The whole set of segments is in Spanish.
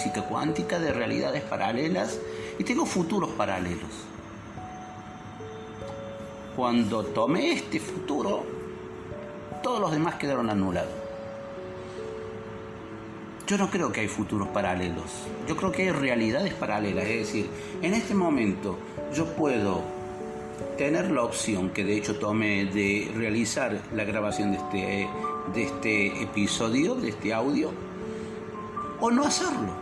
física cuántica de realidades paralelas y tengo futuros paralelos. Cuando tomé este futuro, todos los demás quedaron anulados. Yo no creo que hay futuros paralelos. Yo creo que hay realidades paralelas. Es decir, en este momento yo puedo tener la opción, que de hecho tomé, de realizar la grabación de este, de este episodio, de este audio, o no hacerlo.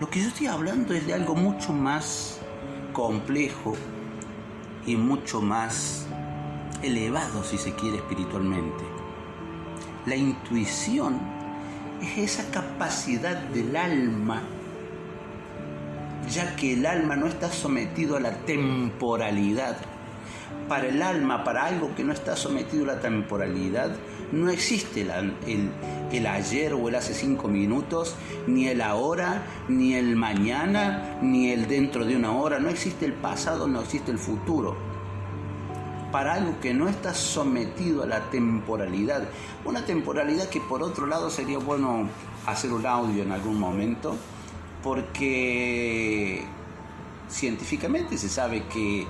Lo que yo estoy hablando es de algo mucho más complejo y mucho más elevado, si se quiere, espiritualmente. La intuición es esa capacidad del alma, ya que el alma no está sometido a la temporalidad. Para el alma, para algo que no está sometido a la temporalidad, no existe el, ayer o el hace cinco minutos, ni el ahora, ni el mañana, ni el dentro de una hora. No existe el pasado, no existe el futuro. Para algo que no está sometido a la temporalidad. Una temporalidad que por otro lado sería bueno hacer un audio en algún momento, porque científicamente se sabe que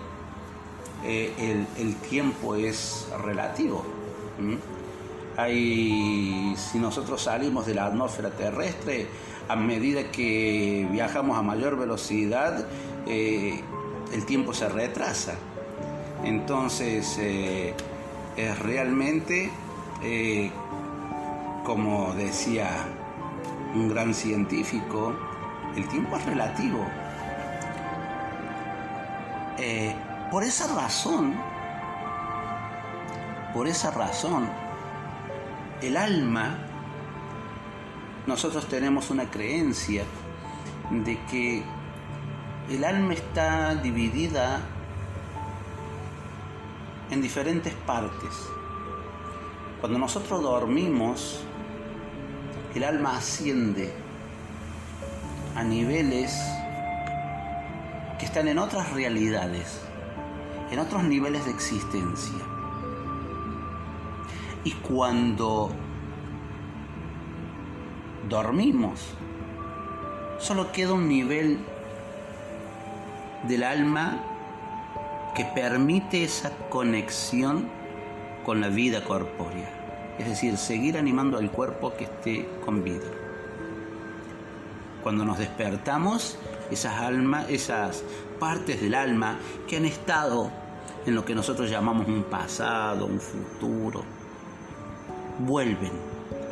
eh, el, tiempo es relativo si nosotros salimos de la atmósfera terrestre, a medida que viajamos a mayor velocidad, eh, el tiempo se retrasa. Entonces, eh, es realmente, como decía un gran científico, el tiempo es relativo. Por esa razón, por esa razón, el alma, nosotros tenemos una creencia de que el alma está dividida en diferentes partes. Cuando nosotros dormimos, el alma asciende a niveles que están en otras realidades, en otros niveles de existencia. Y cuando dormimos, solo queda un nivel del alma que permite esa conexión con la vida corpórea. Es decir, seguir animando al cuerpo que esté con vida. Cuando nos despertamos, esas almas, esas partes del alma que han estado en lo que nosotros llamamos un pasado, un futuro, vuelven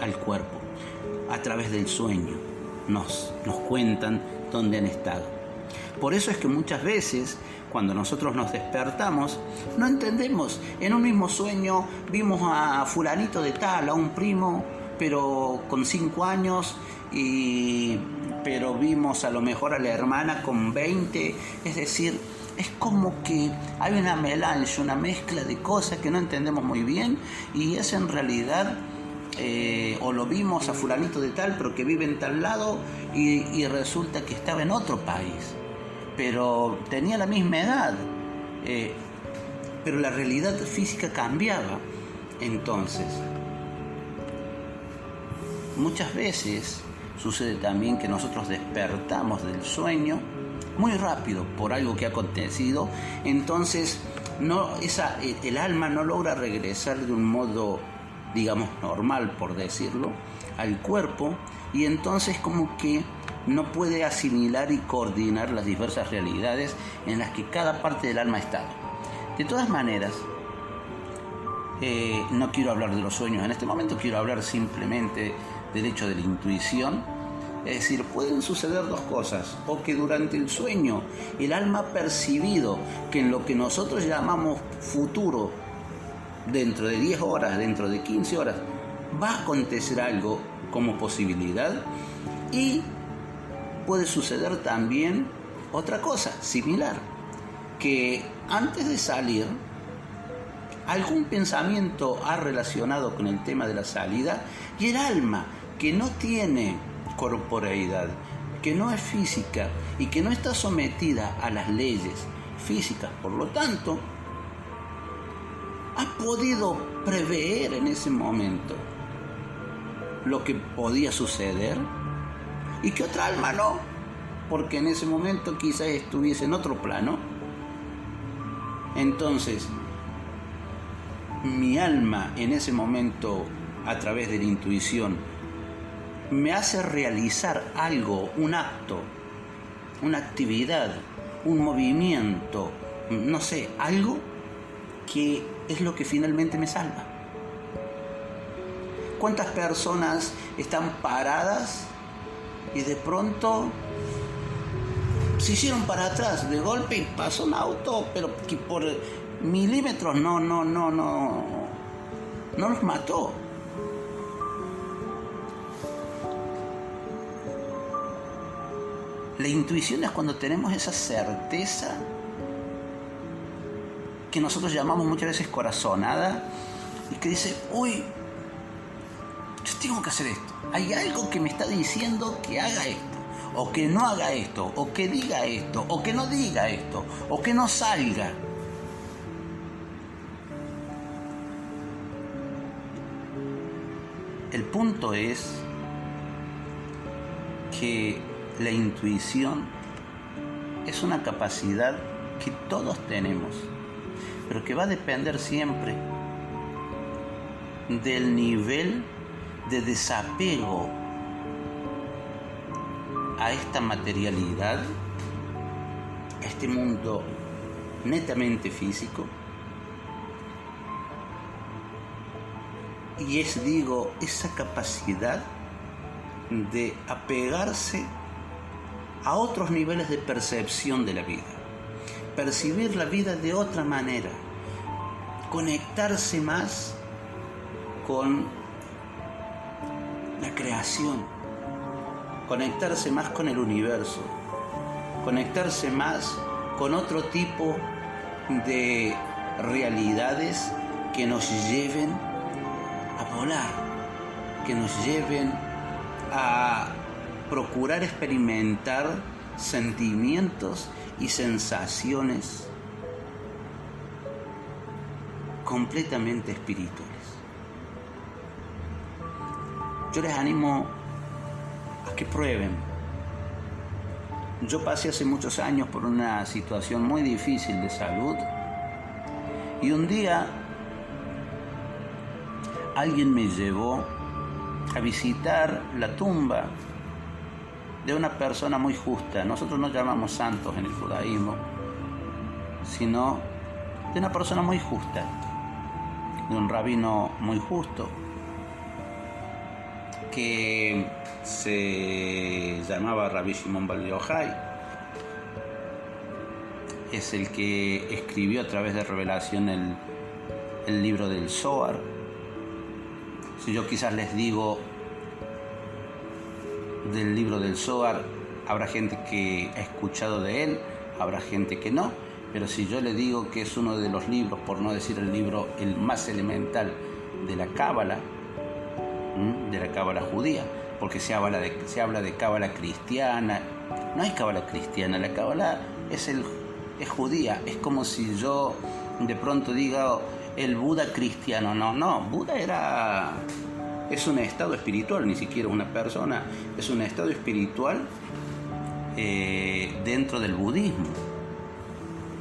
al cuerpo a través del sueño. Nos, nos cuentan dónde han estado. Por eso es que muchas veces cuando nosotros nos despertamos, no entendemos. En un mismo sueño vimos a fulanito de tal, a un primo, pero con cinco años, y, pero vimos a lo mejor a la hermana con 20. Es decir, es como que hay una melange, una mezcla de cosas que no entendemos muy bien y es en realidad, eh, o lo vimos a fulanito de tal, pero que vive en tal lado y, resulta que estaba en otro país, pero tenía la misma edad, eh, pero la realidad física cambiaba. Entonces, muchas veces sucede también que nosotros despertamos del sueño, muy rápido por algo que ha acontecido, entonces el alma no logra regresar de un modo, digamos, normal, por decirlo, al cuerpo y entonces como que no puede asimilar y coordinar las diversas realidades en las que cada parte del alma está. De todas maneras, eh, no quiero hablar de los sueños en este momento, quiero hablar simplemente del hecho de la intuición es decir, pueden suceder dos cosas, o que durante el sueño el alma ha percibido que en lo que nosotros llamamos futuro, dentro de 10 horas, dentro de 15 horas, va a acontecer algo como posibilidad y puede suceder también otra cosa similar, que antes de salir, algún pensamiento ha relacionado con el tema de la salida y el alma que no tiene corporeidad, que no es física y que no está sometida a las leyes físicas. Por lo tanto, ha podido prever en ese momento lo que podía suceder y que otra alma no, porque en ese momento quizás estuviese en otro plano. Entonces, mi alma en ese momento, a través de la intuición, me hace realizar algo, un acto, una actividad, un movimiento, no sé, algo que es lo que finalmente me salva. ¿Cuántas personas están paradas y de pronto se hicieron para atrás de golpe y pasó un auto, pero que por milímetros no, no, no, no, no los mató. La intuición es cuando tenemos esa certeza que nosotros llamamos muchas veces corazonada y que dice, uy, yo tengo que hacer esto. Hay algo que me está diciendo que haga esto, o que no haga esto, o que diga esto, o que no diga esto, o que no salga. El punto es que la intuición es una capacidad que todos tenemos, pero que va a depender siempre del nivel de desapego a esta materialidad, a este mundo netamente físico. Y es, digo, esa capacidad de apegarse a otros niveles de percepción de la vida, percibir la vida de otra manera, conectarse más con la creación, conectarse más con el universo, conectarse más con otro tipo de realidades que nos lleven a volar, que nos lleven a procurar experimentar sentimientos y sensaciones completamente espirituales. Yo les animo a que prueben. Yo pasé hace muchos años por una situación muy difícil de salud y un día alguien me llevó a visitar la tumba de una persona muy justa. Nosotros no llamamos santos en el judaísmo, sino de una persona muy justa, de un rabino muy justo, que se llamaba Rabbi Shimon Bar Es el que escribió a través de revelación el, el libro del Zohar. Si yo quizás les digo del libro del Zohar, habrá gente que ha escuchado de él, habrá gente que no, pero si yo le digo que es uno de los libros, por no decir el libro el más elemental de la Cábala, de la Cábala judía, porque se habla de, se habla de Cábala cristiana, no hay Cábala cristiana, la Cábala es, el, es judía, es como si yo de pronto diga el Buda cristiano, no, no, Buda era es un estado espiritual, ni siquiera una persona, es un estado espiritual eh, dentro del budismo.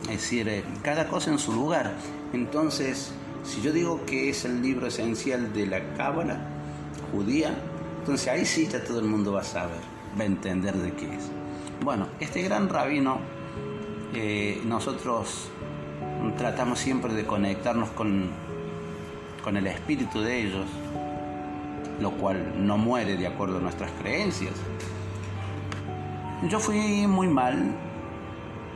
Es decir, eh, cada cosa en su lugar. Entonces, si yo digo que es el libro esencial de la Cábala judía, entonces ahí sí ya todo el mundo va a saber, va a entender de qué es. Bueno, este gran rabino, eh, nosotros tratamos siempre de conectarnos con, con el espíritu de ellos, lo cual no muere de acuerdo a nuestras creencias. Yo fui muy mal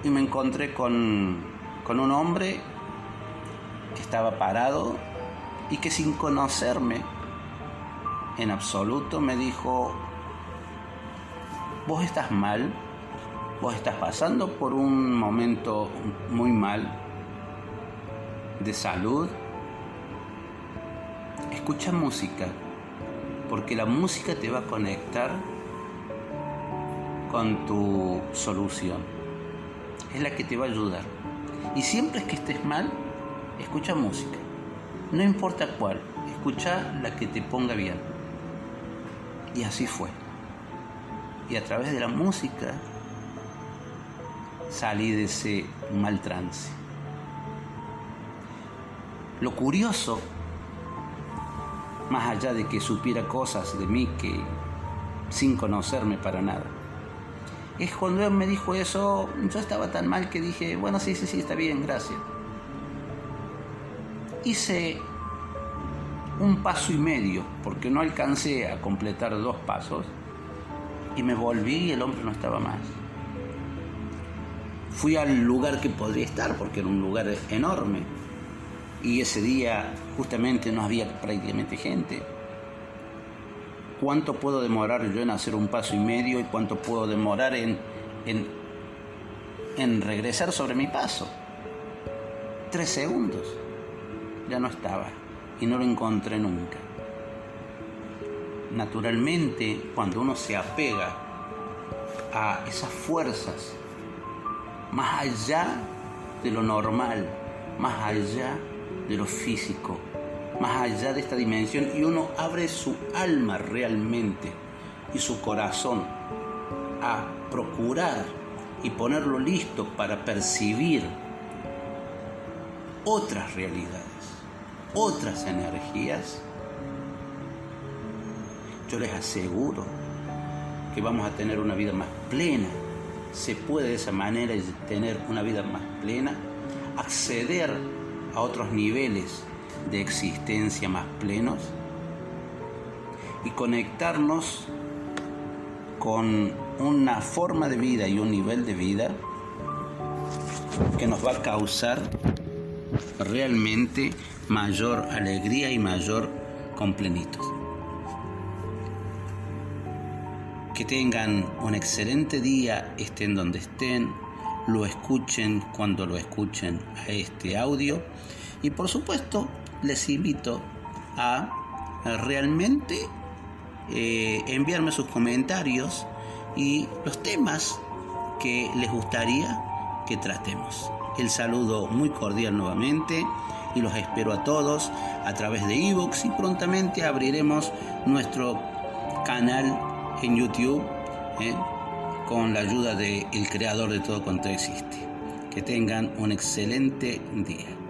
y me encontré con, con un hombre que estaba parado y que sin conocerme en absoluto me dijo, vos estás mal, vos estás pasando por un momento muy mal de salud, escucha música porque la música te va a conectar con tu solución. Es la que te va a ayudar. Y siempre que estés mal, escucha música. No importa cuál, escucha la que te ponga bien. Y así fue. Y a través de la música salí de ese mal trance. Lo curioso, más allá de que supiera cosas de mí que sin conocerme para nada, es cuando él me dijo eso, yo estaba tan mal que dije, bueno, sí, sí, sí, está bien, gracias. Hice un paso y medio, porque no alcancé a completar dos pasos, y me volví y el hombre no estaba más. Fui al lugar que podría estar, porque era un lugar enorme, y ese día justamente no había prácticamente gente. ¿Cuánto puedo demorar yo en hacer un paso y medio y cuánto puedo demorar en, en, en regresar sobre mi paso? Tres segundos. Ya no estaba y no lo encontré nunca. Naturalmente, cuando uno se apega a esas fuerzas, más allá de lo normal, más allá de lo físico, más allá de esta dimensión y uno abre su alma realmente y su corazón a procurar y ponerlo listo para percibir otras realidades, otras energías, yo les aseguro que vamos a tener una vida más plena. Se puede de esa manera tener una vida más plena, acceder a otros niveles de existencia más plenos y conectarnos con una forma de vida y un nivel de vida que nos va a causar realmente mayor alegría y mayor complenitud. Que tengan un excelente día, estén donde estén, lo escuchen cuando lo escuchen a este audio y por supuesto les invito a realmente eh, enviarme sus comentarios y los temas que les gustaría que tratemos. El saludo muy cordial nuevamente y los espero a todos a través de Evox y prontamente abriremos nuestro canal en YouTube ¿eh? Con la ayuda del creador de todo cuanto existe. Que tengan un excelente día.